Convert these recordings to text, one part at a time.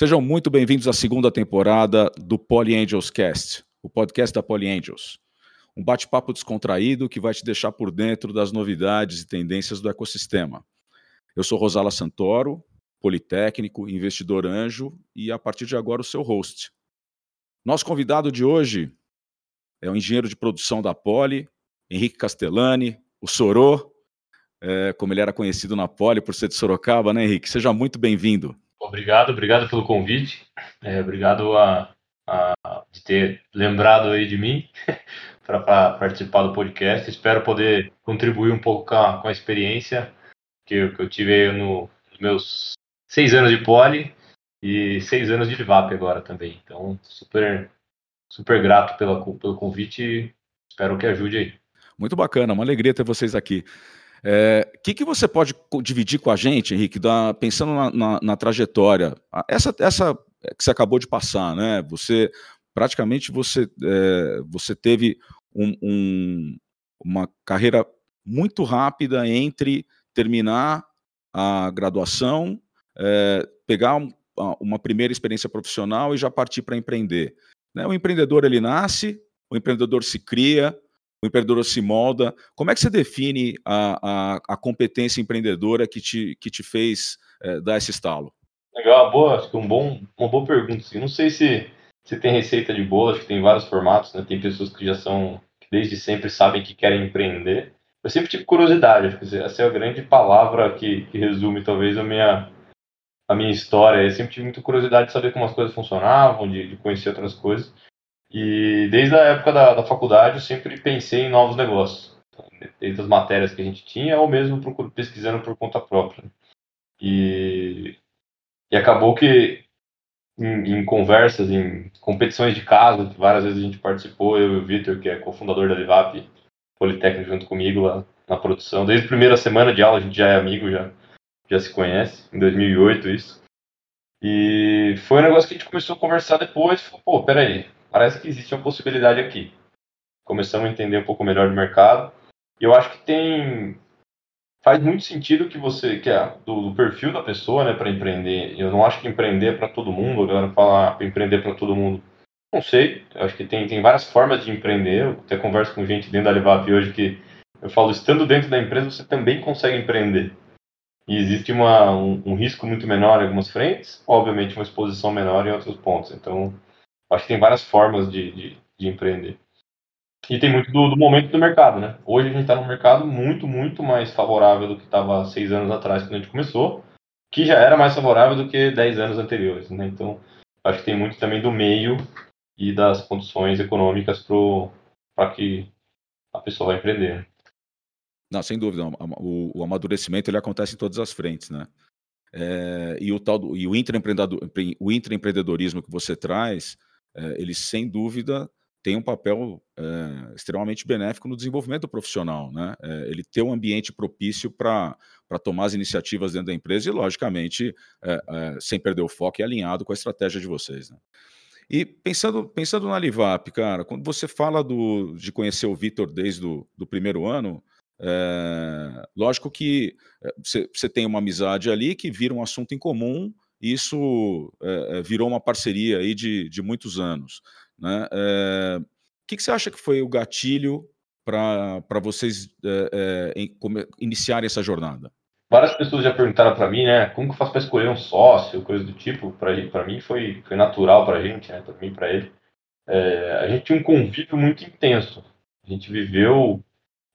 Sejam muito bem-vindos à segunda temporada do Poly Angels Cast, o podcast da Poly Angels. Um bate-papo descontraído que vai te deixar por dentro das novidades e tendências do ecossistema. Eu sou Rosala Santoro, politécnico, investidor anjo e a partir de agora o seu host. Nosso convidado de hoje é o engenheiro de produção da Poli, Henrique Castellani, o Sorô, é, como ele era conhecido na Poli por ser de Sorocaba, né, Henrique? Seja muito bem-vindo. Obrigado, obrigado pelo convite. É, obrigado a, a, de ter lembrado aí de mim para participar do podcast. Espero poder contribuir um pouco com a, com a experiência que eu, que eu tive no, nos meus seis anos de poli e seis anos de Livap agora também. Então, super, super grato pela, pelo convite e espero que ajude aí. Muito bacana, uma alegria ter vocês aqui. O é, que, que você pode dividir com a gente, Henrique, da, pensando na, na, na, trajetória? Essa, essa que você acabou de passar, né? Você praticamente você, é, você teve um, um, uma carreira muito rápida entre terminar a graduação, é, pegar um, uma primeira experiência profissional e já partir para empreender. Né? O empreendedor ele nasce, o empreendedor se cria, o empreendedor se molda. Como é que você define a, a, a competência empreendedora que te, que te fez é, dar esse estalo? Legal, boa, acho que um bom, uma boa pergunta. Assim. Não sei se, se tem receita de bolo, acho que tem vários formatos, né? Tem pessoas que já são, que desde sempre sabem que querem empreender. Eu sempre tive curiosidade, acho que essa é a grande palavra que, que resume talvez a minha, a minha história. Eu sempre tive muita curiosidade de saber como as coisas funcionavam, de, de conhecer outras coisas. E desde a época da, da faculdade eu sempre pensei em novos negócios, desde as matérias que a gente tinha ou mesmo pesquisando por conta própria. E, e acabou que em, em, conversas, em competições de casa, que várias vezes a gente participou, eu e o Vitor, que é cofundador da Livap Politécnico, junto comigo lá na produção. Desde a primeira semana de aula a gente já é amigo, já, já se conhece, em 2008 isso. E foi um negócio que a gente começou a conversar depois, falou, pô, peraí, parece que existe uma possibilidade aqui. Começamos a entender um pouco melhor do mercado. E eu acho que tem faz muito sentido que você que é do, do perfil da pessoa, né, para empreender. Eu não acho que empreender é para todo mundo. A galera fala ah, empreender para todo mundo. Não sei. Eu acho que tem, tem várias formas de empreender. Eu até converso com gente dentro da Levap hoje que eu falo, estando dentro da empresa, você também consegue empreender. E existe uma, um, um risco muito menor em algumas frentes, obviamente uma exposição menor em outros pontos. Então, Acho que tem várias formas de, de, de empreender. E tem muito do, do, momento do mercado, né? Hoje a gente está num mercado muito, muito mais favorável do que estava seis anos atrás, quando a gente começou, que já era mais favorável do que dez anos anteriores, né? Então, acho que tem muito também do meio e das condições econômicas para que a pessoa vai empreender. Né? Não, sem dúvida. O, o, amadurecimento ele acontece em todas as frentes, né? É, e o tal do, e o, intraempreendedorismo que você traz, é, ele sem dúvida tem um papel é, extremamente benéfico no desenvolvimento profissional, né? É, ele ter um ambiente propício para tomar as iniciativas dentro da empresa e, logicamente, sem perder o foco e alinhado com a estratégia de vocês. Né? E pensando, pensando na Livap, cara, quando você fala do, de conhecer o Vitor desde o do primeiro ano, é, lógico que você tem uma amizade ali que vira um assunto em comum isso é, virou uma parceria aí de, de muitos anos. Né? É, o que, que, você acha que foi o gatilho para vocês é, em, iniciarem essa jornada? Várias pessoas já perguntaram para mim, né, como que eu faço para escolher um sócio, coisa do tipo. Para mim foi, foi natural para a gente, né, para mim para ele. a gente tinha um convívio muito intenso. A gente viveu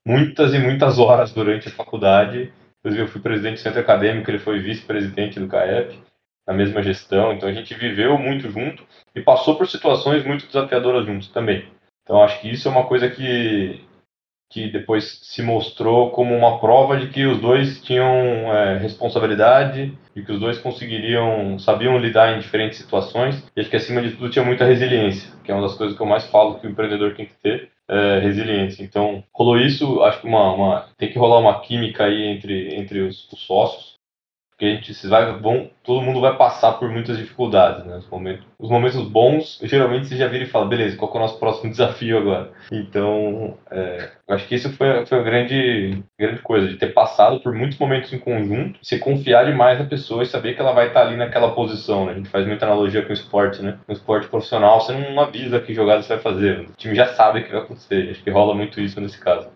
muitas e muitas horas durante a faculdade. Inclusive, eu fui presidente do centro acadêmico, ele foi vice-presidente do CAEP na mesma gestão, então a gente viveu muito junto e passou por situações muito desafiadoras juntos também. Então acho que isso é uma coisa que, que depois se mostrou como uma prova de que os dois tinham é, responsabilidade e que os dois conseguiriam, sabiam lidar em diferentes situações. E acho que acima de tudo tinha muita resiliência, que é uma das coisas que eu mais falo que o empreendedor tem que ter. É, resiliência. Então, rolou isso, acho que uma, uma, tem que rolar uma química aí entre, entre os, os sócios, porque a gente vai, vão, todo mundo vai passar por muitas dificuldades, né? Os momentos, os momentos bons, geralmente você já vira e fala, beleza, qual é o nosso próximo desafio agora? Então, é, acho que isso foi, foi uma grande, grande coisa, de ter passado por muitos momentos em conjunto, se confiar demais na pessoa e saber que ela vai estar ali naquela posição, né? A gente faz muita analogia com o esporte, né? No esporte profissional, você não avisa que jogada você vai fazer, o time já sabe o que vai acontecer, acho que rola muito isso nesse caso.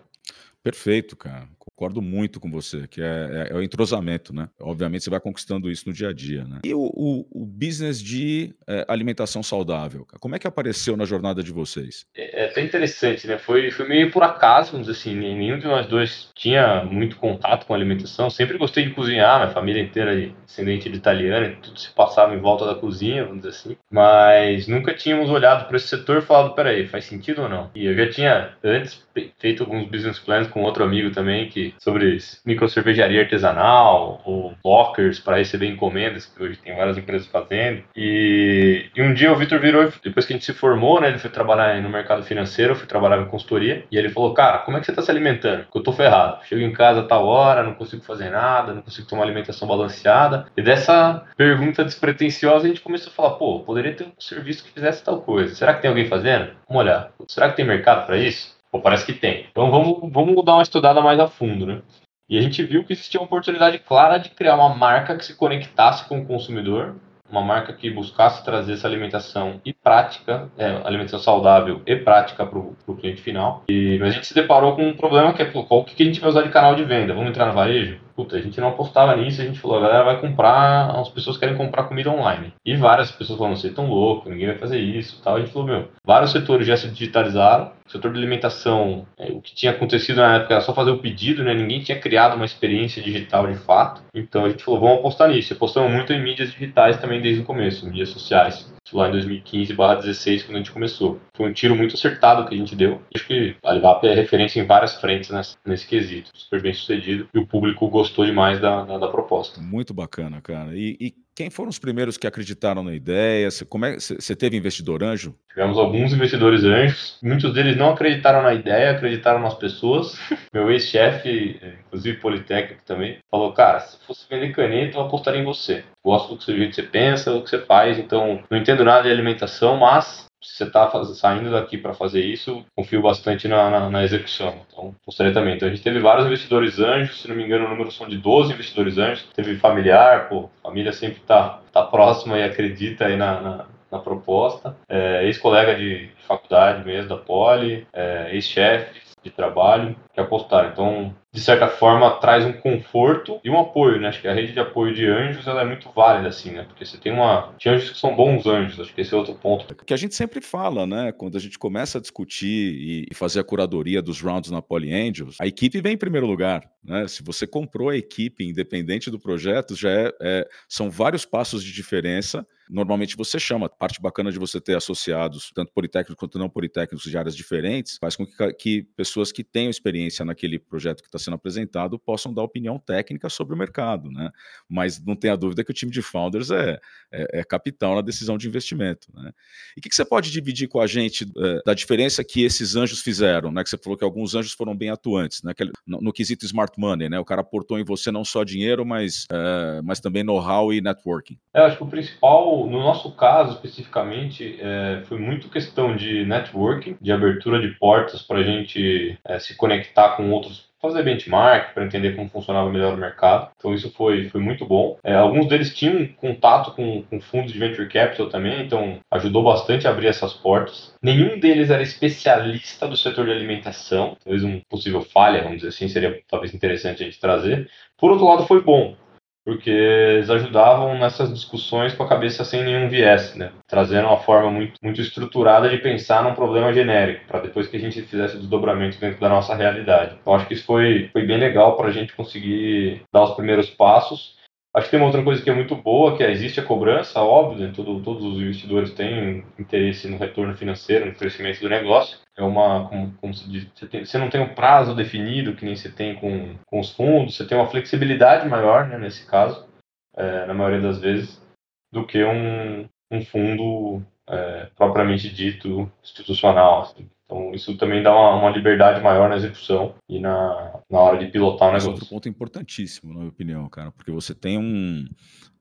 Perfeito, cara. Concordo muito com você, que é, é, é, o entrosamento, né? Obviamente você vai conquistando isso no dia a dia, né? E o, o, o business de é, alimentação saudável, como é que apareceu na jornada de vocês? É, até interessante, né? Foi, foi meio por acaso, vamos dizer assim, nenhum de nós dois tinha muito contato com alimentação, sempre gostei de cozinhar, minha família inteira é descendente de italiano, tudo se passava em volta da cozinha, vamos dizer assim, mas nunca tínhamos olhado para esse setor e falado, peraí, faz sentido ou não? E eu já tinha antes feito alguns business plans com outro amigo também, que sobre micro cervejaria artesanal ou lockers para receber encomendas, que hoje tem várias empresas fazendo. E, e um dia o Vitor virou, depois que a gente se formou, né, ele foi trabalhar no mercado financeiro, foi trabalhar em consultoria, e ele falou, cara, como é que você está se alimentando? Porque eu tô ferrado. Chego em casa a tal hora, não consigo fazer nada, não consigo ter uma alimentação balanceada. E dessa pergunta despretensiosa a gente começou a falar, pô, poderia ter um serviço que fizesse tal coisa. Será que tem alguém fazendo? Vamos olhar. Será que tem mercado para isso? Pô, parece que tem. Então vamos, vamos dar uma estudada mais a fundo, né? E a gente viu que existia uma oportunidade clara de criar uma marca que se conectasse com o consumidor, uma marca que buscasse trazer essa alimentação e prática, é, alimentação saudável e prática para o cliente final. E, mas a gente se deparou com um problema que é qual que a gente vai usar de canal de venda? Vamos entrar no varejo? Puta, a gente não apostava nisso, a gente falou, a galera vai comprar, as pessoas querem comprar comida online. E várias pessoas falaram, você é tão louco, ninguém vai fazer isso tal. A gente falou, meu, vários setores já se digitalizaram, o setor de alimentação, é, o que tinha acontecido na época era só fazer o pedido, né? Ninguém tinha criado uma experiência digital de fato. Então a gente falou, vamos apostar nisso. Apostamos muito em mídias digitais também desde o começo, mídias sociais lá em 2015 16 quando a gente começou. Foi um tiro muito acertado que a gente deu. Acho que a Alibaba é referência em várias frentes nesse, nesse quesito. Super bem sucedido e o público gostou demais da, da, da proposta. Muito bacana, cara. E, e, quem foram os primeiros que acreditaram na ideia? Você, como é, você teve investidor anjo? Tivemos alguns investidores anjos. Muitos deles não acreditaram na ideia, acreditaram nas pessoas. Meu ex-chefe, inclusive Politécnico também, falou: Cara, se fosse vender caneta, eu apostaria em você. Gosto do jeito que você pensa, do que você faz, então não entendo nada de alimentação, mas se você está saindo daqui para fazer isso, confio bastante na, na, na, execução. Então, gostaria também. Então, a gente teve vários investidores anjos, se não me engano, o número são de 12 investidores anjos. Teve familiar, pô, família sempre está tá próxima e acredita aí na, na, na proposta. É, ex-colega de faculdade mesmo, da Poli, é, ex-chefe de trabalho que apostaram. Então, de certa forma, traz um conforto e um apoio, né? Acho que a rede de apoio de anjos ela é muito válida, assim, né? Porque você tem uma. Tem anjos que são bons anjos, acho que esse é outro ponto. Que a gente sempre fala, né? Quando a gente começa a discutir e fazer a curadoria dos rounds na Poly Angels, a equipe vem em primeiro lugar, né? Se você comprou a equipe, independente do projeto, já é, é são vários passos de diferença normalmente você chama. A parte bacana de você ter associados, tanto politécnicos quanto não politécnicos de áreas diferentes, faz com que, que pessoas que tenham experiência naquele projeto que está sendo apresentado possam dar opinião técnica sobre o mercado, né? Mas não tenha dúvida que o time de founders é, é, é capital na decisão de investimento, né? E o que, que, você pode dividir com a gente é, da diferença que esses anjos fizeram, né? Que você falou que alguns anjos foram bem atuantes, né? No, no quesito smart money, né? O cara aportou em você não só dinheiro, mas, é, mas também know-how e networking. Eu acho que o principal no nosso caso especificamente, é, foi muito questão de networking, de abertura de portas para a gente se conectar com outros fazer benchmark para entender como funcionava melhor o mercado. Então isso foi, foi muito bom. É, alguns deles tinham contato com, com fundos de venture capital também, então ajudou bastante a abrir essas portas. Nenhum deles era especialista do setor de alimentação, talvez um possível falha, vamos dizer assim, seria talvez interessante a gente trazer. Por outro lado, foi bom, porque eles ajudavam nessas discussões com a cabeça sem nenhum viés, né? trazendo uma forma muito, muito estruturada de pensar num problema genérico, para depois que a gente fizesse o desdobramento dentro da nossa realidade. Então acho que isso foi, foi bem legal para a gente conseguir dar os primeiros passos Acho que tem uma outra coisa que é muito boa, que é, existe a cobrança, óbvio, né? Todo, todos os investidores têm interesse no retorno financeiro, no crescimento do negócio. É uma, como, como se diz, você, tem, você, não tem um prazo definido, que nem você tem com, com os fundos, você tem uma flexibilidade maior, né, nesse caso, é, na maioria das vezes, do que um, um fundo é, propriamente dito institucional. Assim. Então, isso também dá uma, uma, liberdade maior na execução e na, na hora de pilotar o negócio. É outro ponto importantíssimo, na minha opinião, cara, porque você tem um.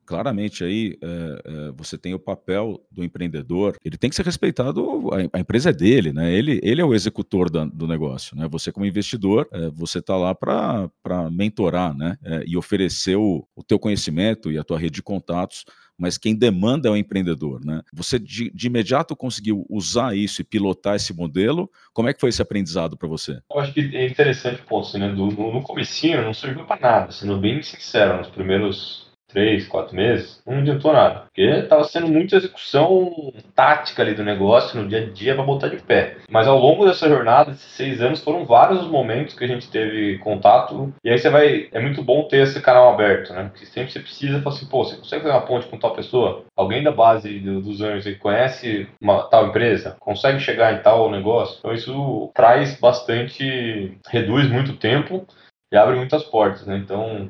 Claramente aí é, é, você tem o papel do empreendedor, ele tem que ser respeitado, a, a empresa é dele, né? Ele, ele é o executor da, do negócio, né? Você como investidor, é, você está lá para mentorar, né? E oferecer o, o teu conhecimento e a tua rede de contatos mas quem demanda é o empreendedor, né? Você de, de, imediato conseguiu usar isso e pilotar esse modelo? Como é que foi esse aprendizado para você? Eu acho que é interessante o ponto, assim, né? Do, no, no comecinho não serviu para nada, sendo bem sincero, nos primeiros três, quatro meses, não adiantou nada. Porque estava sendo muita execução tática ali do negócio no dia a dia para botar de pé. Mas ao longo dessa jornada, esses seis anos, foram vários os momentos que a gente teve contato. E aí você vai. É muito bom ter esse canal aberto, né? Porque sempre você precisa falar assim, pô, você consegue fazer uma ponte com tal pessoa? Alguém da base dos anjos que conhece uma tal empresa? Consegue chegar em tal negócio? Então isso traz bastante. reduz muito tempo e abre muitas portas, né? Então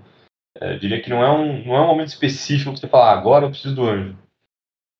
eu diria que não é, um, não é um momento específico que você fala, ah, agora eu preciso do anjo.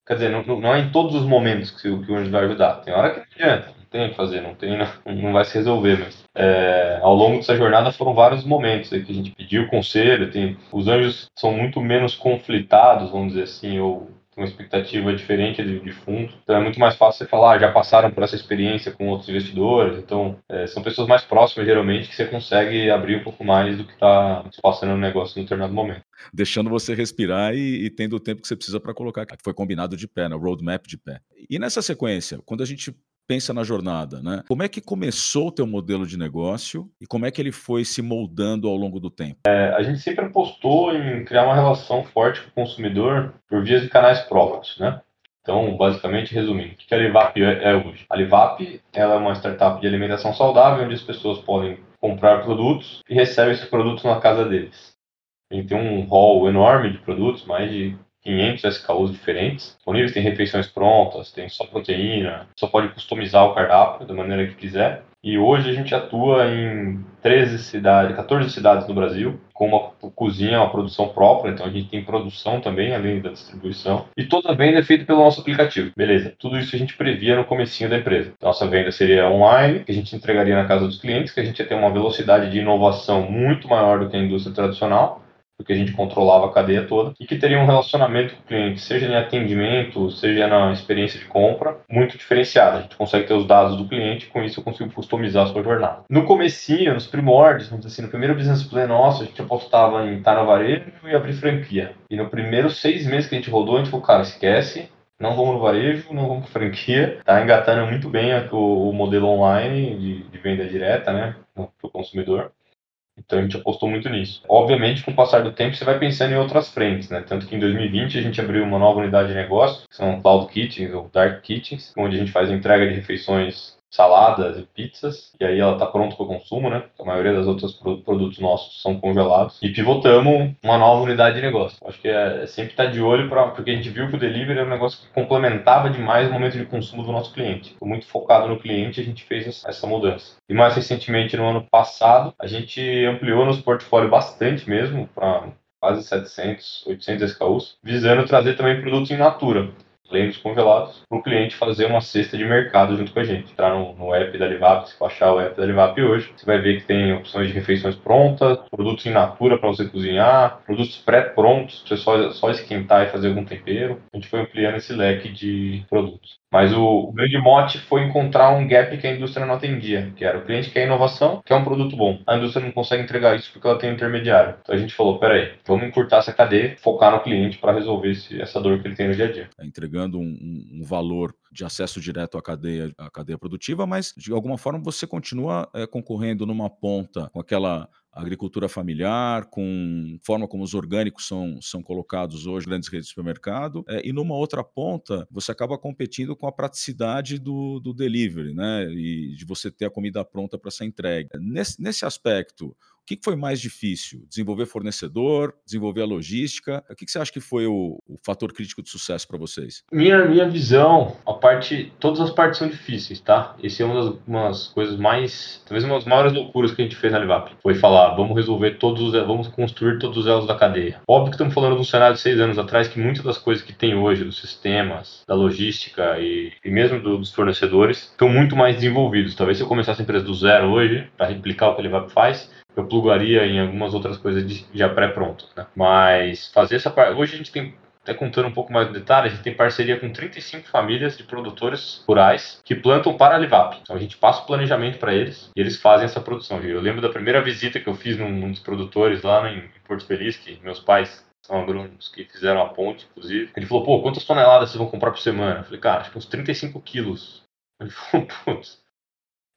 Quer dizer, não, não é em todos os momentos que, que o anjo vai ajudar. Tem hora que não adianta, não tem o que fazer, não, tem, não, não vai se resolver. Mas é, ao longo dessa jornada foram vários momentos aí que a gente pediu conselho. Tem, os anjos são muito menos conflitados, vamos dizer assim, ou uma expectativa diferente de, de fundo. Então é muito mais fácil você falar, ah, já passaram por essa experiência com outros investidores, então é, são pessoas mais próximas geralmente que você consegue abrir um pouco mais do que está se passando no negócio em determinado momento. Deixando você respirar e, e tendo o tempo que você precisa para colocar, que foi combinado de pé, né? roadmap de pé. E nessa sequência, quando a gente pensa na jornada, né? Como é que começou o teu modelo de negócio e como é que ele foi se moldando ao longo do tempo? É, a gente sempre apostou em criar uma relação forte com o consumidor por via de canais próprios, né? Então, basicamente, resumindo, o que a Livap é, é hoje? A Livap ela é uma startup de alimentação saudável onde as pessoas podem comprar produtos e recebem esses produtos na casa deles. A gente tem um hall enorme de produtos, mais de 500 SKUs diferentes disponíveis, tem refeições prontas, tem só proteína, só pode customizar o cardápio da maneira que quiser. E hoje a gente atua em 13 cidades, 14 cidades no Brasil, com uma cozinha, uma produção própria, então a gente tem produção também, além da distribuição. E toda a venda é feita pelo nosso aplicativo. Beleza, tudo isso a gente previa no comecinho da empresa. Nossa venda seria online, que a gente entregaria na casa dos clientes, que a gente ia ter uma velocidade de inovação muito maior do que a indústria tradicional porque a gente controlava a cadeia toda, e que teria um relacionamento com o cliente, seja em atendimento, seja na experiência de compra, muito diferenciado. A gente consegue ter os dados do cliente com isso eu consigo customizar a sua jornada. No comecinho, nos primórdios, vamos dizer assim, no primeiro business plan nosso, a gente apostava em estar na varejo e abrir franquia. E no primeiro seis meses que a gente rodou, a gente falou, cara, esquece, não vamos no varejo, não vamos para franquia. Tá engatando muito bem o, o modelo online de, de, venda direta, né, para o consumidor. Então a gente apostou muito nisso. Obviamente, com o passar do tempo, você vai pensando em outras frentes, né? Tanto que em 2020 a gente abriu uma nova unidade de negócio, que são Cloud Kitchens ou Dark Kitchens, onde a gente faz entrega de refeições saladas e pizzas, e aí ela está pronta para consumo, né? A maioria das outras produtos nossos são congelados. E pivotamos uma nova unidade de negócio. Acho que é, é sempre estar tá de olho, pra, porque a gente viu que o delivery era um negócio que complementava demais o momento de consumo do nosso cliente. Foi muito focado no cliente, a gente fez essa mudança. E mais recentemente, no ano passado, a gente ampliou nosso portfólio bastante mesmo, para quase 700, 800 SKUs, visando trazer também produtos em natura dos congelados, para o cliente fazer uma cesta de mercado junto com a gente. Entrar no, no app da Livap, se baixar o app da Livap hoje, você vai ver que tem opções de refeições prontas, produtos in natura para você cozinhar, produtos pré-prontos você só, só esquentar e fazer algum tempero. A gente foi ampliando esse leque de produtos. Mas o, o, grande mote foi encontrar um gap que a indústria não atendia, que era o cliente quer inovação, quer um produto bom. A indústria não consegue entregar isso porque ela tem um intermediário. Então a gente falou, peraí, vamos encurtar essa cadeia, focar no cliente para resolver esse, essa dor que ele tem no dia a dia. É, entregando um, um, valor de acesso direto à cadeia, à cadeia produtiva, mas de alguma forma você continua é, concorrendo numa ponta com aquela agricultura familiar, com forma como os orgânicos são, são colocados hoje grandes redes de supermercado, é, e numa outra ponta você acaba competindo com a praticidade do, do delivery, né? E de você ter a comida pronta para ser entregue. Nesse, nesse aspecto, que foi mais difícil? Desenvolver fornecedor, desenvolver a logística? O que você acha que foi o, o fator crítico de sucesso para vocês? Minha, minha visão, a parte, todas as partes são difíceis, tá? Esse é uma das umas coisas mais, talvez uma das maiores loucuras que a gente fez na Livap. Foi falar, vamos resolver todos os, vamos construir todos os elos da cadeia. Óbvio que estamos falando de um cenário de seis anos atrás que muitas das coisas que tem hoje, dos sistemas, da logística e, e mesmo do, dos fornecedores, estão muito mais desenvolvidos. Talvez se eu começasse a empresa do zero hoje, para replicar o que a Livap faz, eu plugaria em algumas outras coisas de, já pré-prontas. Né? Mas fazer essa parte. Hoje a gente tem até contando um pouco mais de detalhes, a gente tem parceria com 35 famílias de produtores rurais que plantam para a Livap. Então a gente passa o planejamento para eles e eles fazem essa produção. Eu lembro da primeira visita que eu fiz num, num dos produtores lá em Porto Feliz, que meus pais são agrônomos que fizeram a ponte, inclusive. Ele falou, pô, quantas toneladas vocês vão comprar por semana? Eu falei, cara, acho que uns 35 quilos. Ele falou, putz,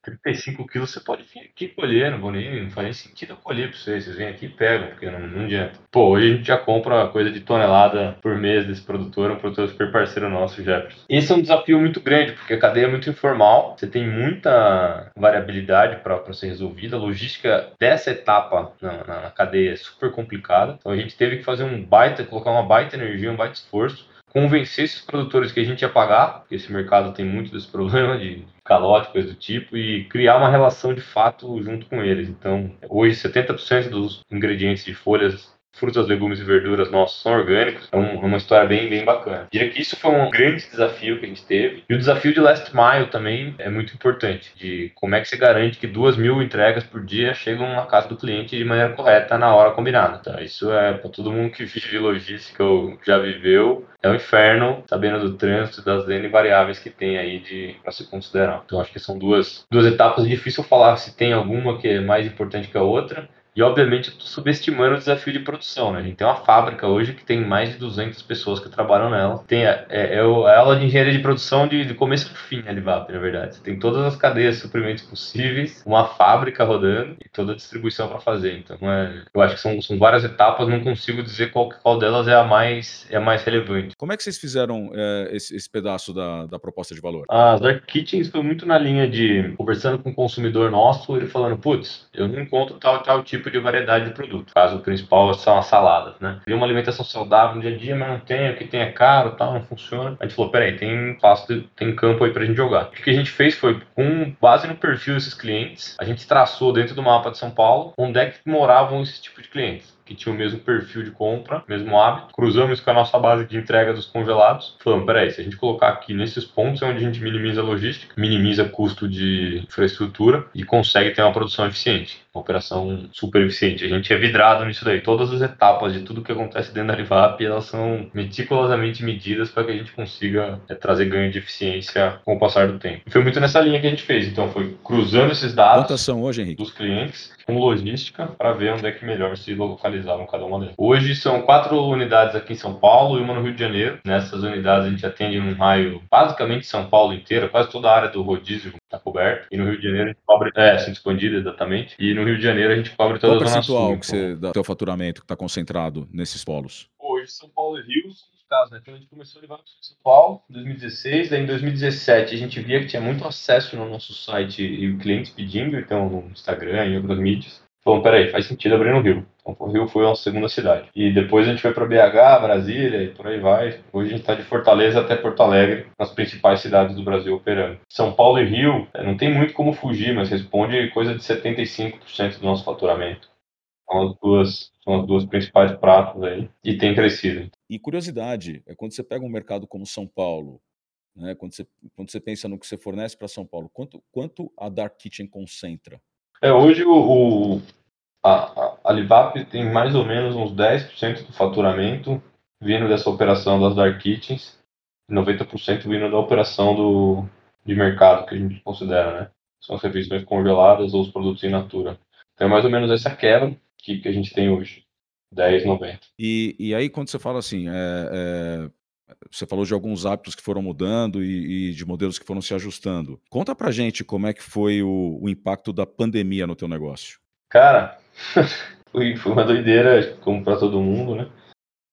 35 quilos você pode vir aqui colher, não vou nem, não faz nem sentido eu colher para vocês. Vocês vêm aqui e pegam, porque não, não adianta. Pô, hoje a gente já compra coisa de tonelada por mês desse produtor, um produtor super parceiro nosso, Jefferson. Esse é um desafio muito grande, porque a cadeia é muito informal, você tem muita variabilidade para ser resolvida. A logística dessa etapa na, na, na cadeia é super complicada. Então a gente teve que fazer um baita, colocar uma baita energia, um baita esforço convencer esses produtores que a gente ia pagar, porque esse mercado tem muito desse problema de calote, coisa do tipo, e criar uma relação de fato junto com eles. Então, hoje 70% dos ingredientes de folhas frutas, legumes e verduras nossos são orgânicos. É, um, é uma história bem, bem bacana. Diria que isso foi um grande desafio que a gente teve. E o desafio de last mile também é muito importante. De como é que você garante que duas mil entregas por dia chegam na casa do cliente de maneira correta na hora combinada. Então, isso é para todo mundo que vive logística ou já viveu. É um inferno, sabendo do trânsito das N variáveis que tem aí para se considerar. Então, acho que são duas, duas etapas. Difícil falar se tem alguma que é mais importante que a outra e, obviamente, eu estou subestimando o desafio de produção. Né? A gente tem uma fábrica hoje que tem mais de 200 pessoas que trabalham nela. Tem a, é, é a aula de engenharia de produção de, de começo ao fim, a Livap, na verdade. Você tem todas as cadeias de suprimentos possíveis, uma fábrica rodando e toda a distribuição para fazer. Então, é, eu acho que são, são várias etapas, não consigo dizer qual, qual delas é a mais, é a mais relevante. Como é que vocês fizeram é, esse, esse, pedaço da, da proposta de valor? As Dark Kitchens foi muito na linha de conversando com o consumidor nosso, ele falando, putz, eu não encontro tal tal tipo tipo de variedade de produto. O caso principal são as saladas, né? Queria uma alimentação saudável no dia a dia, mas não tem, o que tem é caro, tal, não funciona. A gente falou, peraí, tem espaço, tem campo aí pra gente jogar. O que a gente fez foi, com base no perfil desses clientes, a gente traçou dentro do mapa de São Paulo onde é que moravam esses tipos de clientes que tinha o mesmo perfil de compra, mesmo hábito. Cruzamos com a nossa base de entrega dos congelados. Falamos, peraí, se a gente colocar aqui nesses pontos é onde a gente minimiza a logística, minimiza custo de infraestrutura e consegue ter uma produção eficiente, uma operação super eficiente. A gente é vidrado nisso daí. Todas as etapas de tudo que acontece dentro da Livap, elas são meticulosamente medidas para que a gente consiga é, trazer ganho de eficiência com o passar do tempo. E foi muito nessa linha que a gente fez. Então, foi cruzando esses dados hoje, dos clientes com logística para ver onde é que melhor se localizavam cada uma delas. Hoje são quatro unidades aqui em São Paulo e uma no Rio de Janeiro. Nessas unidades a gente atende num raio basicamente São Paulo inteira, quase toda a área do rodízio está coberta. E no Rio de Janeiro a gente cobre, é, assim, expandida exatamente. E no Rio de Janeiro a gente cobre toda Qual a zona percentual sul. que você, do teu faturamento que está concentrado nesses polos? Hoje São Paulo e Rio são casos, né? Então a gente começou a levar para São Paulo em 2016, daí em 2017 a gente via que tinha muito acesso no nosso site e clientes pedindo, então no Instagram e outras mídias. Falou, peraí, faz sentido abrir no Rio. Então, o Rio foi a segunda cidade. E depois a gente foi para BH, Brasília e por aí vai. Hoje a gente está de Fortaleza até Porto Alegre, nas principais cidades do Brasil operando. São Paulo e Rio, é, não tem muito como fugir, mas responde coisa de 75% do nosso faturamento. São as duas, são as duas principais pratos aí. E tem crescido. E curiosidade, é quando você pega um mercado como São Paulo, né, quando, você, quando você pensa no que você fornece para São Paulo, quanto, quanto a Dark Kitchen concentra? É, hoje o, o a, a Livap tem mais ou menos uns 10% do faturamento vindo dessa operação das Dark Kitchens, 90% vindo da operação do, de mercado que a gente considera, né? São as refeições congeladas ou os produtos in natura. Então é mais ou menos essa quebra que, que a gente tem hoje, 10, 90. E, e aí quando você fala assim, é, é, você falou de alguns hábitos que foram mudando e, e, de modelos que foram se ajustando. Conta pra gente como é que foi o, o impacto da pandemia no teu negócio. Cara, foi, foi uma doideira, como para todo mundo, né?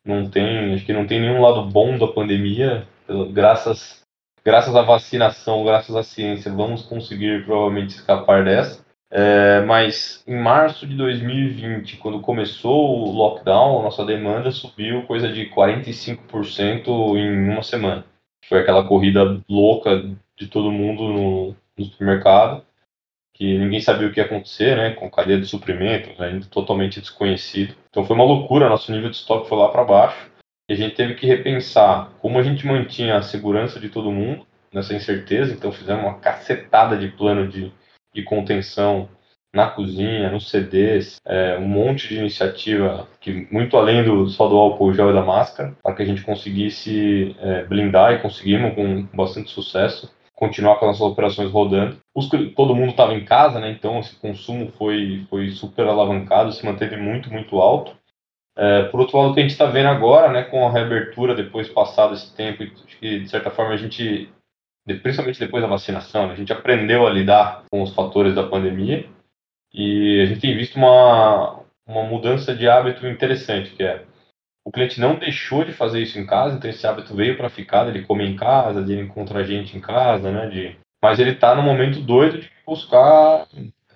Não tem, acho que não tem nenhum lado bom da pandemia. Graças, graças à vacinação, graças à ciência, vamos conseguir provavelmente escapar dessa. É, mas em março de 2020, quando começou o lockdown, a nossa demanda subiu coisa de 45% em uma semana. Foi aquela corrida louca de todo mundo no, no supermercado, que ninguém sabia o que ia acontecer, né, com cadeia de suprimentos, ainda totalmente desconhecido. Então foi uma loucura, nosso nível de estoque foi lá para baixo, e a gente teve que repensar como a gente mantinha a segurança de todo mundo nessa incerteza, então fizemos uma cacetada de plano de, de contenção na cozinha, nos CDs, é, um monte de iniciativa que muito além do só do álcool gel e da máscara, para que a gente conseguisse é, blindar e conseguimos com bastante sucesso continuar com as nossas operações rodando. Os, todo mundo estava em casa, né? Então esse consumo foi foi super alavancado, se manteve muito muito alto. É, por outro lado, o que a gente está vendo agora, né, com a reabertura depois passado esse tempo, que de certa forma a gente, principalmente depois da vacinação, né, a gente aprendeu a lidar com os fatores da pandemia e a gente tem visto uma, uma mudança de hábito interessante, que é o cliente não deixou de fazer isso em casa, então esse hábito veio para ficar, ele comer em casa, de encontrar gente em casa, né? De... Mas ele está no momento doido de buscar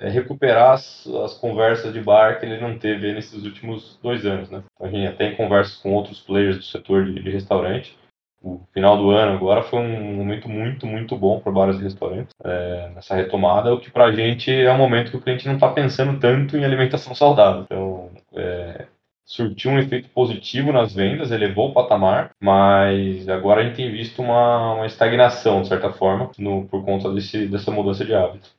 é, recuperar as, as, conversas de bar que ele não teve nesses últimos dois anos, né? Então, a gente até em conversas com outros players do setor de, de restaurante, o final do ano agora foi um momento muito, muito bom para bares e restaurantes é, nessa retomada, o que para a gente é um momento que o cliente não está pensando tanto em alimentação saudável. Então, é, surtiu um efeito positivo nas vendas, elevou o patamar, mas agora a gente tem visto uma, uma estagnação, de certa forma, no, por conta desse, dessa mudança de hábito.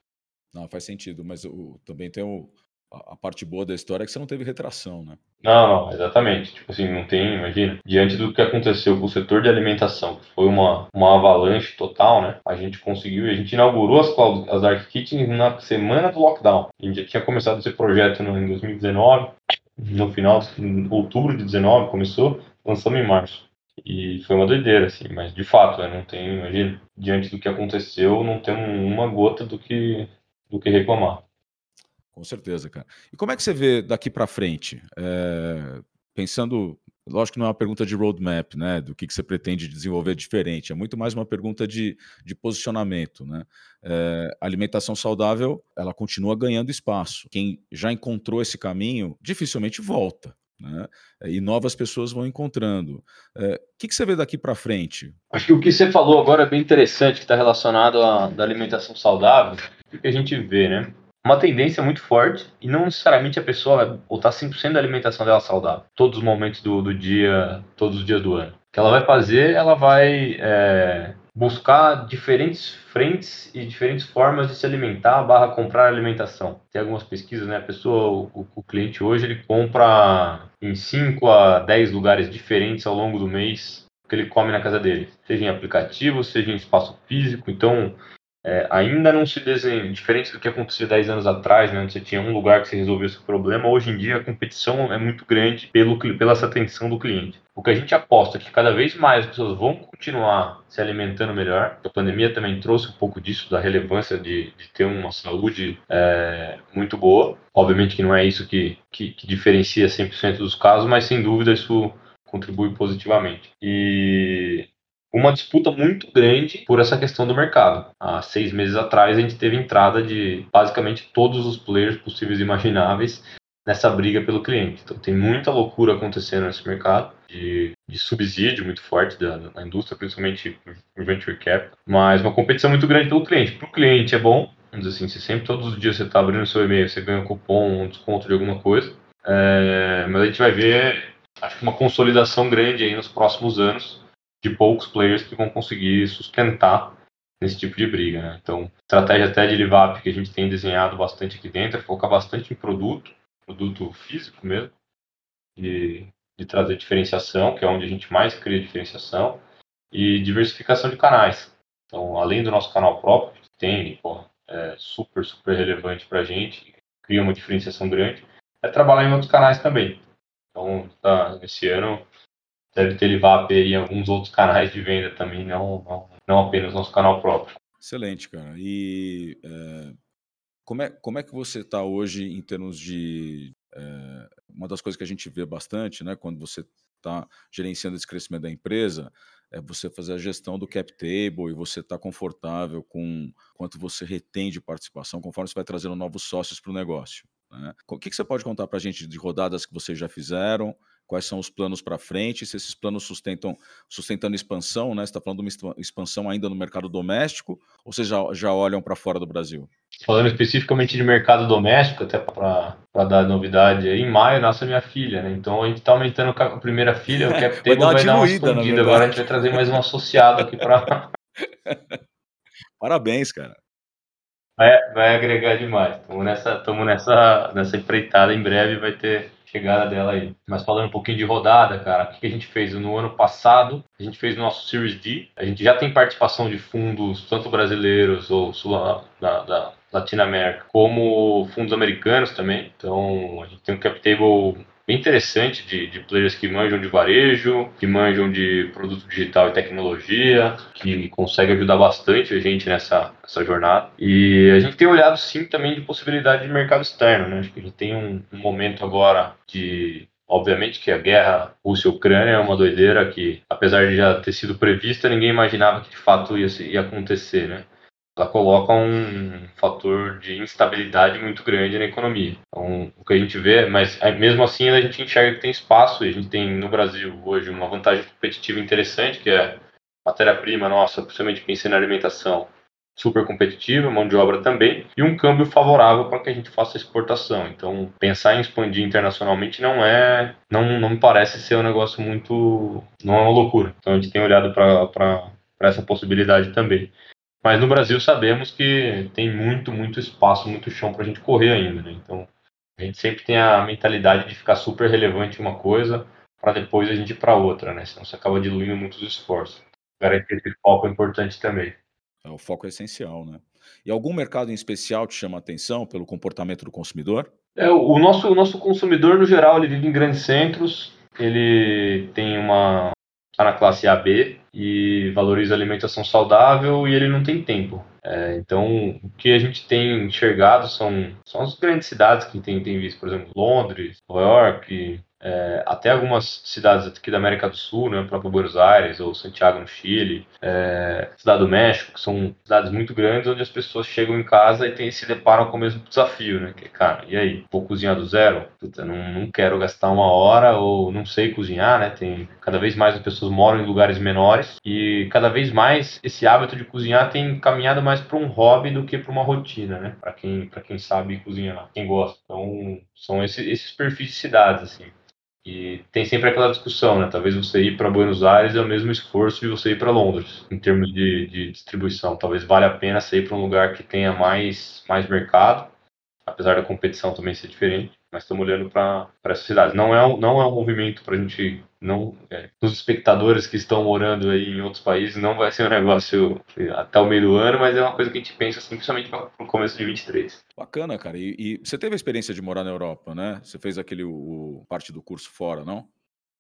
Não, faz sentido, mas o, também tem o, a parte boa da história é que você não teve retração, né? Não, não, exatamente. Tipo assim, não tem, imagina, diante do que aconteceu com o setor de alimentação, que foi uma, uma avalanche total, né? A gente conseguiu, a gente inaugurou as, as Dark Kitchens na semana do lockdown. A gente já tinha começado esse projeto no, em 2019, no final de outubro de 19 começou, lançamos em março. E foi uma doideira, assim, mas de fato, né, não tem, imagina, diante do que aconteceu, não temos uma gota do que, do que reclamar. Com certeza, cara. E como é que você vê daqui para frente? É, pensando, lógico que não é uma pergunta de roadmap, né? Do que, que você pretende desenvolver diferente, é muito mais uma pergunta de, de posicionamento, né? É, alimentação saudável, ela continua ganhando espaço. Quem já encontrou esse caminho, dificilmente volta. Né? E novas pessoas vão encontrando. É, o que, que você vê daqui para frente? Acho que o que você falou agora é bem interessante, que está relacionado à alimentação saudável. O que a gente vê, né? Uma tendência muito forte e não necessariamente a pessoa vai botar 100% da alimentação dela saudável, todos os momentos do, do dia, todos os dias do ano. O que ela vai fazer, ela vai é, buscar diferentes frentes e diferentes formas de se alimentar barra comprar alimentação. Tem algumas pesquisas, né? A pessoa, o, o cliente hoje, ele compra em 5 a 10 lugares diferentes ao longo do mês que ele come na casa dele, seja em aplicativo, seja em espaço físico. Então, é, ainda não se desenha, diferente do que acontecia 10 anos atrás, né, onde você tinha um lugar que você resolvia esse problema, hoje em dia a competição é muito grande pelo, pela essa atenção do cliente. O que a gente aposta é que cada vez mais as pessoas vão continuar se alimentando melhor. A pandemia também trouxe um pouco disso, da relevância de, de ter uma saúde é, muito boa. Obviamente que não é isso que, que, que diferencia 100% dos casos, mas sem dúvida isso contribui positivamente. E uma disputa muito grande por essa questão do mercado. Há seis meses atrás, a gente teve entrada de basicamente todos os players possíveis e imagináveis nessa briga pelo cliente. Então, tem muita loucura acontecendo nesse mercado, de, de subsídio muito forte da, da indústria, principalmente por venture cap, mas uma competição muito grande pelo cliente. Para o cliente é bom, vamos dizer assim, se sempre todos os dias você está abrindo seu e-mail, você ganha um cupom, um desconto de alguma coisa, é, mas a gente vai ver, acho que uma consolidação grande aí nos próximos anos de poucos players que vão conseguir sustentar nesse tipo de briga. Né? Então, estratégia até de LiveUp que a gente tem desenhado bastante aqui dentro é focar bastante em produto, produto físico mesmo, de, de trazer diferenciação, que é onde a gente mais cria diferenciação, e diversificação de canais. Então, além do nosso canal próprio, que tem, pô, é super, super relevante para a gente, cria uma diferenciação grande, é trabalhar em outros canais também. Então, tá, esse ano deve ter Livap em alguns outros canais de venda também, não, não, não apenas nosso canal próprio. Excelente, cara. E é, como, é, como é que você está hoje em termos de É, uma das coisas que a gente vê bastante, né, quando você está gerenciando esse crescimento da empresa, é você fazer a gestão do cap table e você estar tá confortável com quanto você retém de participação conforme você vai trazendo novos sócios para o negócio. Né? O que, que você pode contar para a gente de rodadas que vocês já fizeram? Quais são os planos para frente? Se esses planos sustentam sustentando expansão, né? Você está falando de uma expansão ainda no mercado doméstico ou vocês já, já olham para fora do Brasil? Falando especificamente de mercado doméstico, até para dar novidade, em maio nasce minha filha, né? Então a gente está aumentando a primeira filha, o cap table vai dar uma, vai dar uma escondida. Agora a gente vai trazer mais um associado aqui para. Parabéns, cara. Vai, vai agregar demais. Estamos nessa, nessa, nessa empreitada. Em breve vai ter chegada dela aí. Mas falando um pouquinho de rodada, cara, o que a gente fez? No ano passado, a gente fez o nosso Series D. A gente já tem participação de fundos, tanto brasileiros ou da, da Latinoamérica, como fundos americanos também. Então, a gente tem um cap table bem interessante de, de players que manjam de varejo, que manjam de produto digital e tecnologia, que consegue ajudar bastante a gente nessa, nessa jornada. E a gente tem olhado sim também de possibilidade de mercado externo, né? Acho que a gente tem um, um momento agora de Obviamente que a guerra Rússia-Ucrânia é uma doideira que, apesar de já ter sido prevista, ninguém imaginava que de fato ia, ia acontecer, né? Ela coloca um fator de instabilidade muito grande na economia. Então, o que a gente vê, mas mesmo assim a gente enxerga que tem espaço e a gente tem no Brasil hoje uma vantagem competitiva interessante, que é matéria-prima nossa, principalmente pensando na alimentação, super competitiva, mão de obra também, e um câmbio favorável para que a gente faça exportação. Então, pensar em expandir internacionalmente não é, não, não me parece ser um negócio muito, não é uma loucura. Então, a gente tem olhado para essa possibilidade também. Mas no Brasil sabemos que tem muito, muito espaço, muito chão para a gente correr ainda. Né? Então a gente sempre tem a mentalidade de ficar super relevante uma coisa para depois a gente ir para outra, né? Senão você acaba diluindo muitos esforços. Garantir esse foco é importante também. É, o foco é essencial, né? E algum mercado em especial te chama a atenção pelo comportamento do consumidor? É, o nosso, o nosso consumidor, no geral, ele vive em grandes centros, ele tem uma, está na classe AB e valoriza a alimentação saudável e ele não tem tempo. É, então, o que a gente tem enxergado são, são as grandes cidades que tem, tem visto, por exemplo, Londres, Nova York, é, até algumas cidades aqui da América do Sul, né, próprio Buenos Aires ou Santiago no Chile, é, Cidade do México, que são cidades muito grandes onde as pessoas chegam em casa e tem, se deparam com o mesmo desafio, né, que cara, e aí, vou cozinhar do zero? Puta, não, não quero gastar uma hora ou não sei cozinhar, né, tem cada vez mais as pessoas moram em lugares menores e cada vez mais esse hábito de cozinhar tem caminhado mais para um hobby do que para uma rotina, né, para quem, quem sabe cozinhar, quem gosta. Então, são esses, esses perfis de cidades, assim. E tem sempre aquela discussão, né? Talvez você ir para Buenos Aires é o mesmo esforço de você ir para Londres, em termos de, de distribuição. Talvez valha a pena você ir para um lugar que tenha mais, mais mercado, apesar da competição também ser diferente mas estamos olhando para essa cidade. Não é um, não é um movimento para a gente não é, os espectadores que estão morando aí em outros países não vai ser um negócio até o meio do ano, mas é uma coisa que a gente pensa assim, principalmente para o começo de 23. Bacana, cara. E, e, você teve a experiência de morar na Europa, né? Você fez aquele o, parte do curso fora, não?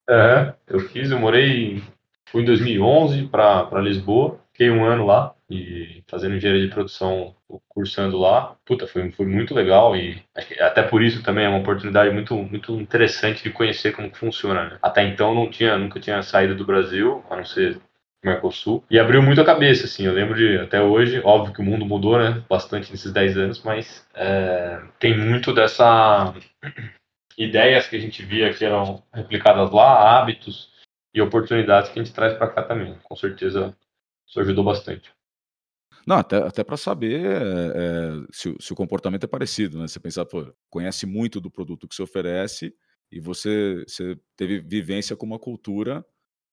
É, eu fiz, eu morei fui em 2011 para Lisboa, fiquei um ano lá e fazendo engenharia de produção, cursando lá. Puta, foi, foi muito legal e até por isso também é uma oportunidade muito, muito interessante de conhecer como funciona. Né? Até então não tinha, nunca tinha saído do Brasil, a não ser Mercosul, e abriu muito a cabeça, assim, eu lembro de, até hoje, óbvio que o mundo mudou, né, bastante nesses 10 anos, mas é, tem muito dessa ideias que a gente via que eram replicadas lá, hábitos e oportunidades que a gente traz para cá também, com certeza isso ajudou bastante. Não, até, até para saber é, se, se, o comportamento é parecido, né? Você pensar, pô, conhece muito do produto que se oferece e você, você teve vivência com uma cultura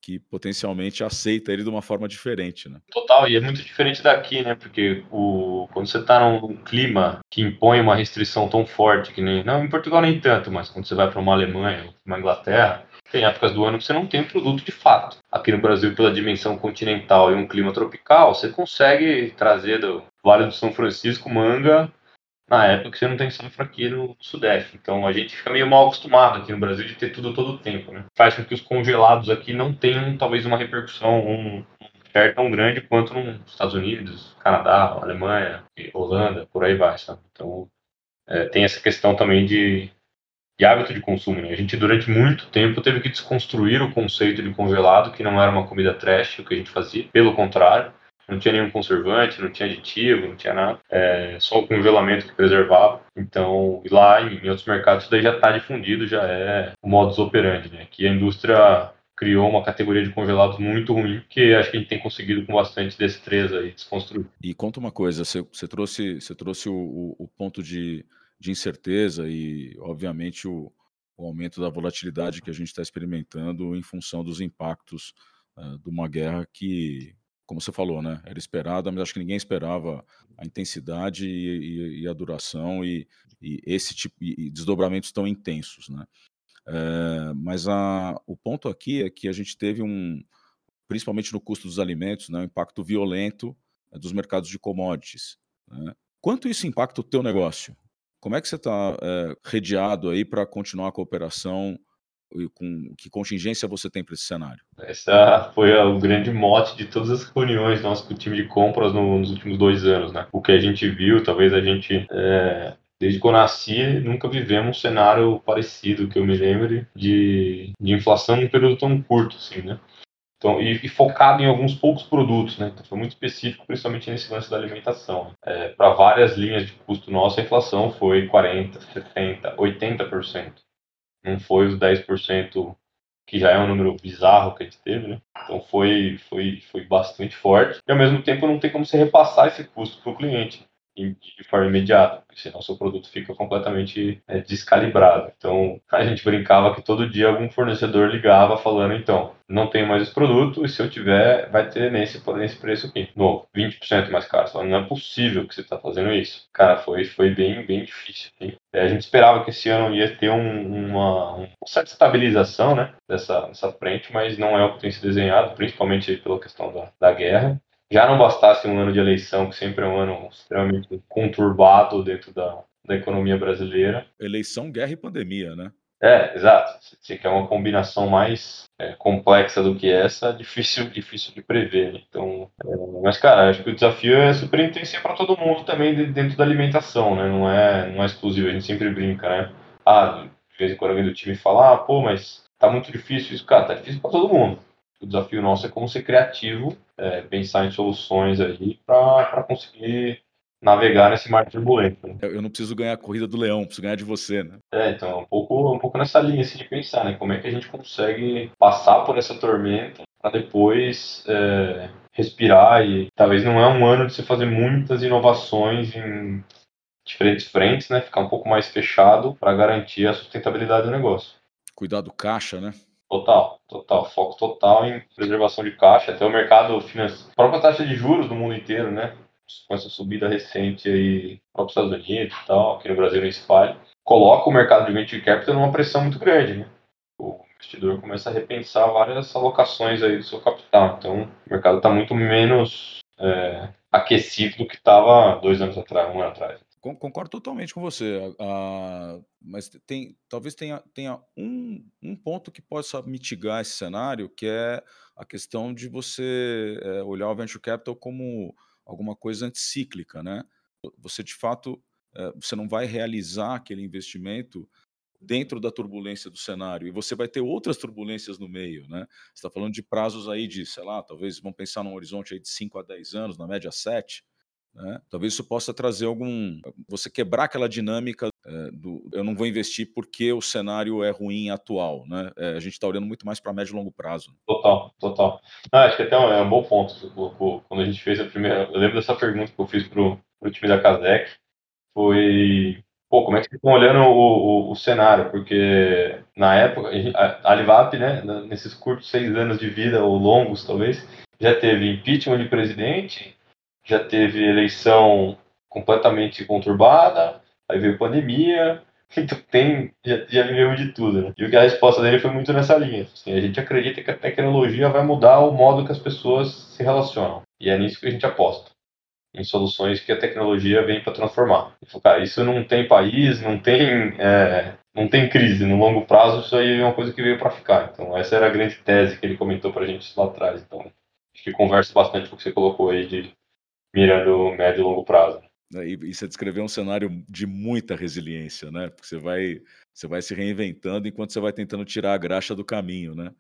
que potencialmente aceita ele de uma forma diferente, né? Total, e é muito diferente daqui, né? Porque o, quando você está num clima que impõe uma restrição tão forte que nem. Não, em Portugal nem tanto, mas quando você vai para uma Alemanha, uma Inglaterra, tem épocas do ano que você não tem produto de fato. Aqui no Brasil, pela dimensão continental e um clima tropical, você consegue trazer do Vale do São Francisco manga na época que você não tem safra aqui no Sudeste. Então a gente fica meio mal acostumado aqui no Brasil de ter tudo todo o tempo. Né? Faz com que os congelados aqui não tenham talvez uma repercussão, um, share tão grande quanto nos Estados Unidos, Canadá, Alemanha, Holanda, por aí vai. Sabe? Então é, tem essa questão também de e hábito de consumo. Né? A gente, durante muito tempo, teve que desconstruir o conceito de congelado, que não era uma comida trash, o que a gente fazia. Pelo contrário, não tinha nenhum conservante, não tinha aditivo, não tinha nada, é, só o congelamento que preservava. Então, lá em, em outros mercados, isso daí já está difundido, já é o modus operandi, né? Que a indústria criou uma categoria de congelados muito ruim, que acho que a gente tem conseguido com bastante destreza e desconstruir. E conta uma coisa, você, você trouxe, você trouxe o, o, o ponto de, de incerteza e, obviamente, o, o aumento da volatilidade que a gente está experimentando em função dos impactos uh, de uma guerra que, como você falou, né, era esperada, mas acho que ninguém esperava a intensidade e, e, e a duração e, e, esse tipo e desdobramentos tão intensos, né? É, mas a, o ponto aqui é que a gente teve um, principalmente no custo dos alimentos, né, um impacto violento né, dos mercados de commodities. Né? Quanto isso impacta o teu negócio? Como é que você está é, redeado aí para continuar a cooperação? E com que contingência você tem para esse cenário? Essa foi o grande mote de todas as reuniões nossas com o time de compras no, nos últimos dois anos, né? O que a gente viu, talvez a gente é, desde que eu nasci, nunca vivemos um cenário parecido que eu me lembre de, de inflação num período tão curto, assim, né? Então, e, e, focado em alguns poucos produtos, né? Então, foi muito específico, principalmente nesse lance da alimentação. É, Para várias linhas de custo nosso, a inflação foi 40%, 70%, 80%. Não foi os 10% que já é um número bizarro que a gente teve, né? Então foi, foi, foi bastante forte. E ao mesmo tempo não tem como você repassar esse custo para o cliente de forma imediata, porque senão seu produto fica completamente é, descalibrado. Então, a gente brincava que todo dia algum fornecedor ligava falando, então, não tenho mais esse produto e se eu tiver, vai ter nesse, nesse preço aqui, novo, 20% mais caro. Falando, não é possível que você está fazendo isso. Cara, foi, foi bem, bem difícil. É, a gente esperava que esse ano ia ter um, uma, uma, certa estabilização né, dessa, dessa frente, mas não é o que tem se desenhado, principalmente pela questão da, da guerra já não bastasse um ano de eleição, que sempre é um ano extremamente conturbado dentro da, da economia brasileira. Eleição, guerra e pandemia, né? É, exato. Se quer uma combinação mais é, complexa do que essa, difícil, difícil de prever. Né? Então, é, mas cara, acho que o desafio é super intenso para todo mundo também dentro da alimentação, né? Não é, não é exclusivo. A gente sempre brinca, né? Ah, de vez em quando alguém do time fala, ah, pô, mas tá muito difícil isso, cara. Tá difícil para todo mundo. O desafio nosso é como ser criativo, é, pensar em soluções aí para conseguir navegar nesse mar turbulento. Né? Eu não preciso ganhar a corrida do leão, preciso ganhar de você, né? É, então, é um pouco, um pouco nessa linha assim, de pensar, né? Como é que a gente consegue passar por essa tormenta para depois é, respirar e talvez não é um ano de você fazer muitas inovações em diferentes frentes, né? Ficar um pouco mais fechado para garantir a sustentabilidade do negócio. Cuidar do caixa, né? Total, total. Foco total em preservação de caixa. Até o mercado financeiro. A própria taxa de juros do mundo inteiro, né? Com essa subida recente aí, próprios Estados Unidos e tal, aqui no Brasil nem se fale, coloca o mercado de venture capital numa pressão muito grande, né? O investidor começa a repensar várias alocações aí do seu capital. Então, o mercado está muito menos é, aquecido do que estava dois anos atrás, um ano atrás. Concordo totalmente com você, uh, mas tem, talvez tenha, tenha um, um ponto que possa mitigar esse cenário, que é a questão de você é, olhar o venture capital como alguma coisa anticíclica, né? Você de fato é, você não vai realizar aquele investimento dentro da turbulência do cenário e você vai ter outras turbulências no meio, né? Você está falando de prazos aí de, sei lá, talvez vamos pensar num horizonte aí de 5 a 10 anos, na média 7, né? Talvez isso possa trazer algum. Você quebrar aquela dinâmica é, do eu não vou investir porque o cenário é ruim atual. Né? É, a gente está olhando muito mais para médio e longo prazo. Total, total. Ah, acho que até é um bom ponto. Quando a gente fez a primeira. Eu lembro dessa pergunta que eu fiz para o time da Kazek. Foi. Pô, como é que vocês estão olhando o, o, o, cenário? Porque na época, a Alivap, né, nesses curtos seis anos de vida, ou longos talvez, já teve impeachment de presidente, já teve eleição completamente conturbada, aí veio pandemia, então tem, já, já viveu de tudo, né? E a resposta dele foi muito nessa linha. Assim, a gente acredita que a tecnologia vai mudar o modo que as pessoas se relacionam. E é nisso que a gente aposta. Em soluções que a tecnologia vem para transformar. Ele falou, cara, isso não tem país, não tem, é, não tem crise. No longo prazo, isso aí é uma coisa que veio para ficar. Então, essa era a grande tese que ele comentou para a gente lá atrás. Então, acho que conversa bastante com o que você colocou aí de mirando médio e longo prazo. Né, e, e você descreveu um cenário de muita resiliência, né? Porque você vai, você vai se reinventando enquanto você vai tentando tirar a graxa do caminho, né?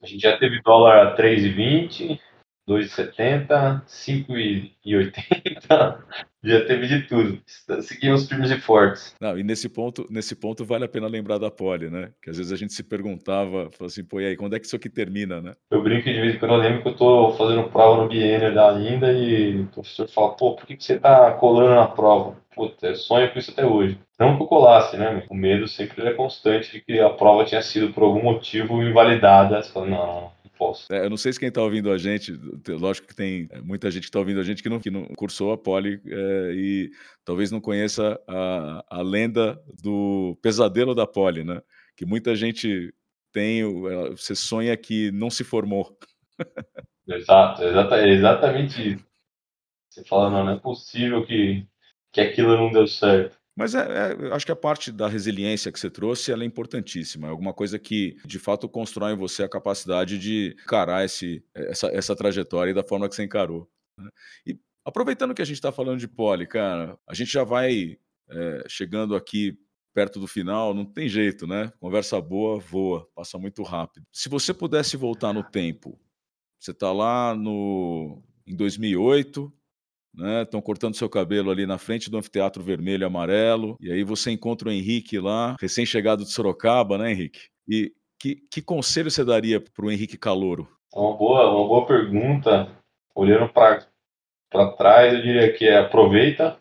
A gente já teve dólar a 3,20, 2,70, 5,80, já teve de tudo. Seguimos firmes e fortes. Não, e nesse ponto, nesse ponto vale a pena lembrar da Poli, né? Que às vezes a gente se perguntava, assim, pô, e aí, quando é que isso aqui termina, né? Eu brinco de vez em quando eu lembro que eu tô fazendo prova no biênio ainda e o professor fala, pô, por que, que você tá colando na prova? Puta, eu sonho com isso até hoje. Não que eu colasse, né? O medo sempre é constante de que a prova tinha sido por algum motivo invalidada. Você fala, não, É, eu não sei se quem está ouvindo a gente, lógico que tem é, muita gente que está ouvindo a gente que não, que não cursou a Poli é, e talvez não conheça a, a lenda do pesadelo da Poli, né? Que muita gente tem, é, você sonha que não se formou. Exato, exata, exatamente isso. Você fala, não, não é possível que, que aquilo não deu certo. Mas é, é, acho que a parte da resiliência que você trouxe é importantíssima. É alguma coisa que, de fato, constrói em você a capacidade de encarar esse, essa, essa trajetória da forma que você encarou. Né? E aproveitando que a gente está falando de poli, cara, a gente já vai é, chegando aqui perto do final, não tem jeito, né? Conversa boa, voa, passa muito rápido. Se você pudesse voltar no tempo, você está lá no, em 2008, né? Estão cortando seu cabelo ali na frente do anfiteatro vermelho e amarelo. E aí você encontra o Henrique lá, recém-chegado de Sorocaba, né, Henrique? E que, que conselho você daria para o Henrique Calouro? Uma boa, uma boa pergunta. Olhando para trás, eu diria que é aproveita,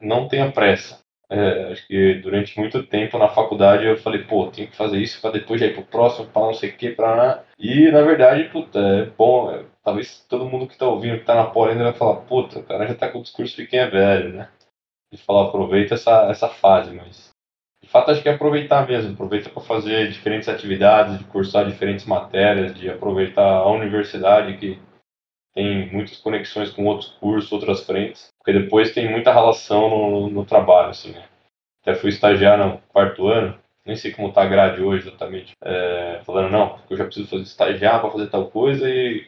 não tenha pressa. É, acho que durante muito tempo na faculdade eu falei, pô, tenho que fazer isso para depois já ir pro próximo, para não sei o que, para E na verdade, puta, é bom, é, talvez todo mundo que tá ouvindo, que tá na poli ainda vai falar, puta, o cara já tá com o discurso de quem é velho, né? E falar, aproveita essa, essa fase, mas. De fato, acho que é aproveitar mesmo, aproveita para fazer diferentes atividades, de cursar diferentes matérias, de aproveitar a universidade que tem muitas conexões com outros cursos, outras frentes, porque depois tem muita relação no, no trabalho, assim, né? Até fui estagiar no quarto ano, nem sei como tá a grade hoje exatamente, é, falando, não, porque eu já preciso fazer estagiar para fazer tal coisa e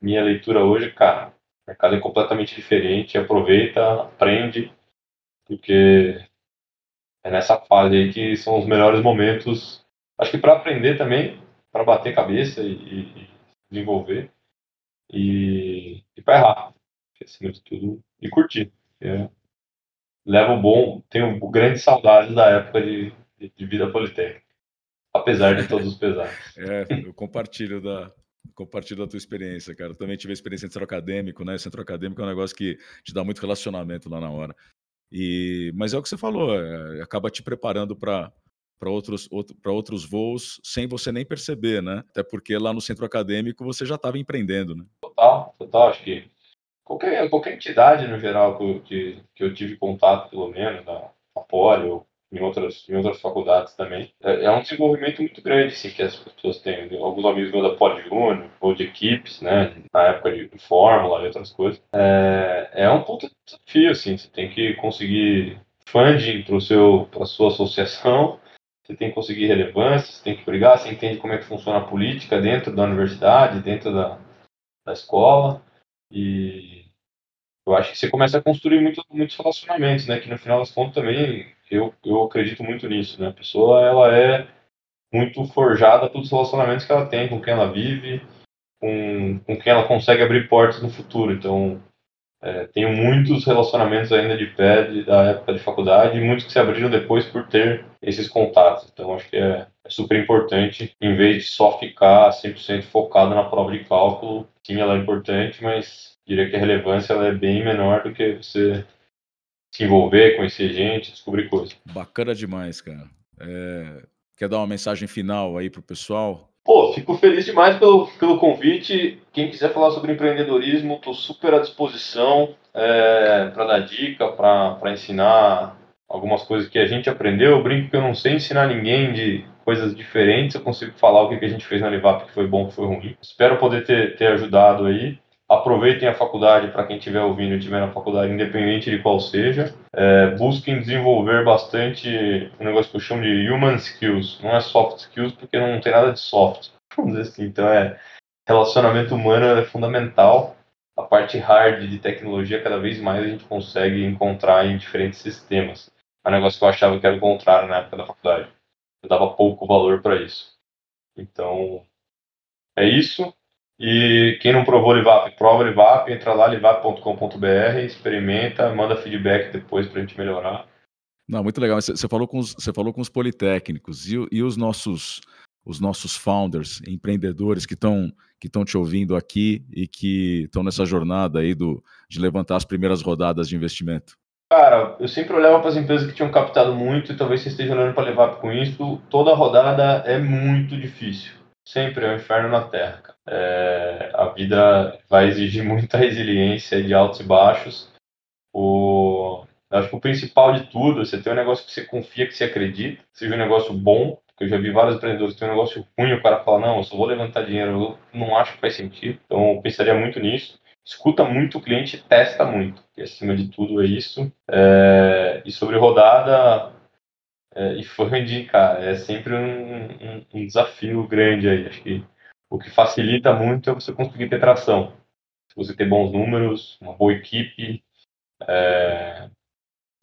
minha leitura hoje, cara, o mercado é completamente diferente, aproveita, aprende, porque é nessa fase aí que são os melhores momentos, acho que para aprender também, para bater cabeça e, e desenvolver, e, e para errar, acima de tudo, e curtir. É, leva um bom, tenho grande saudade da época de, de, de vida politécnica, apesar de todos os pesares. É, eu compartilho da, compartilho da tua experiência, cara. Eu também tive a experiência em centro acadêmico, né? Centro acadêmico é um negócio que te dá muito relacionamento lá na hora. E, mas é o que você falou, é, acaba te preparando para para outros, outro, outros voos sem você nem perceber, né? Até porque lá no centro acadêmico você já estava empreendendo, né? Total, total. Acho que qualquer, qualquer entidade no geral que, que, que eu tive contato, pelo menos, da Poli ou em outras, em outras faculdades também, é, é um desenvolvimento muito grande assim, que as pessoas têm. Alguns amigos meus da Poli Júnior ou de equipes, né? Na época de, de Fórmula e outras coisas. É, é um puta desafio, assim. Você tem que conseguir funding para a sua associação você tem que conseguir relevância, você tem que brigar, você entende como é que funciona a política dentro da universidade, dentro da, da escola, e eu acho que você começa a construir muito, muitos relacionamentos, né, que no final das contas também eu, eu acredito muito nisso, né, a pessoa ela é muito forjada pelos relacionamentos que ela tem, com quem ela vive, com, com quem ela consegue abrir portas no futuro, então é, tenho muitos relacionamentos ainda de pé de, da época de faculdade e muitos que se abriram depois por ter esses contatos. Então, acho que é, é super importante, em vez de só ficar 100% focado na prova de cálculo. Sim, ela é importante, mas diria que a relevância ela é bem menor do que você se envolver, conhecer gente, descobrir coisas. Bacana demais, cara. É... Quer dar uma mensagem final aí pro pessoal? Pô, fico feliz demais pelo, pelo convite. Quem quiser falar sobre empreendedorismo, estou super à disposição é, para dar dica, para ensinar algumas coisas que a gente aprendeu. Eu brinco que eu não sei ensinar ninguém de coisas diferentes, eu consigo falar o que, que a gente fez na Livap que foi bom, que foi ruim. Espero poder ter, ter ajudado aí. Aproveitem a faculdade para quem estiver ouvindo e estiver na faculdade, independente de qual seja. É, busquem desenvolver bastante um negócio que eu chamo de human skills. Não é soft skills porque não tem nada de soft. Vamos dizer assim. Então é relacionamento humano é fundamental a parte hard de tecnologia, cada vez mais a gente consegue encontrar em diferentes sistemas. É um negócio que eu achava que era o contrário na época da faculdade. Eu dava pouco valor para isso. Então, é isso. E quem não provou Livap, prova Livap, entra lá, livap.com.br, experimenta, manda feedback depois para a gente melhorar. Não, muito legal. Você falou com os, você falou com os politécnicos e, e os nossos os nossos founders, empreendedores que estão que estão te ouvindo aqui e que estão nessa jornada aí do, de levantar as primeiras rodadas de investimento? Cara, eu sempre olhava para as empresas que tinham captado muito e talvez você esteja olhando para levar com isso. Toda rodada é muito difícil. Sempre é um inferno na Terra. É, a vida vai exigir muita resiliência de altos e baixos. O, acho que o principal de tudo é você ter um negócio que você confia, que você acredita, seja um negócio bom, porque eu já vi vários empreendedores que tem um negócio ruim, o cara fala, não, eu só vou levantar dinheiro, eu não acho que faz sentido. Então, eu pensaria muito nisso. Escuta muito o cliente testa muito, e acima de tudo é isso. É, e sobre rodada é, e funding, cara, é sempre um, um, um desafio grande aí. Acho que o que facilita muito é você conseguir ter tração. Você ter bons números, uma boa equipe é,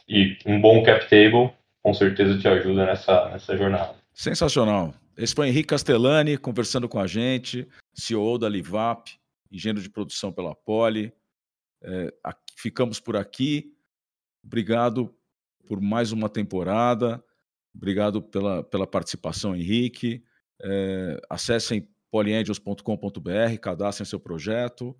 e um bom cap table, com certeza te ajuda nessa, nessa jornada. Sensacional. Esse foi Henrique Castellani conversando com a gente, CEO da Livap, engenheiro de produção pela Poli. É, aqui, ficamos por aqui. Obrigado por mais uma temporada. Obrigado pela, pela participação, Henrique. É, acessem polyangels.com.br, cadastrem seu projeto.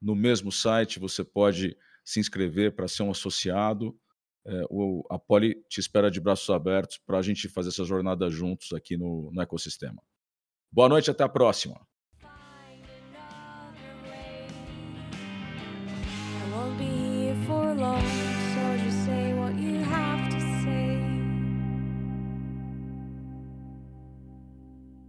No mesmo site você pode se inscrever para ser um associado é, o, a Poli te espera de braços abertos para a gente fazer essa jornada juntos aqui no, no ecossistema. Boa noite, até a próxima.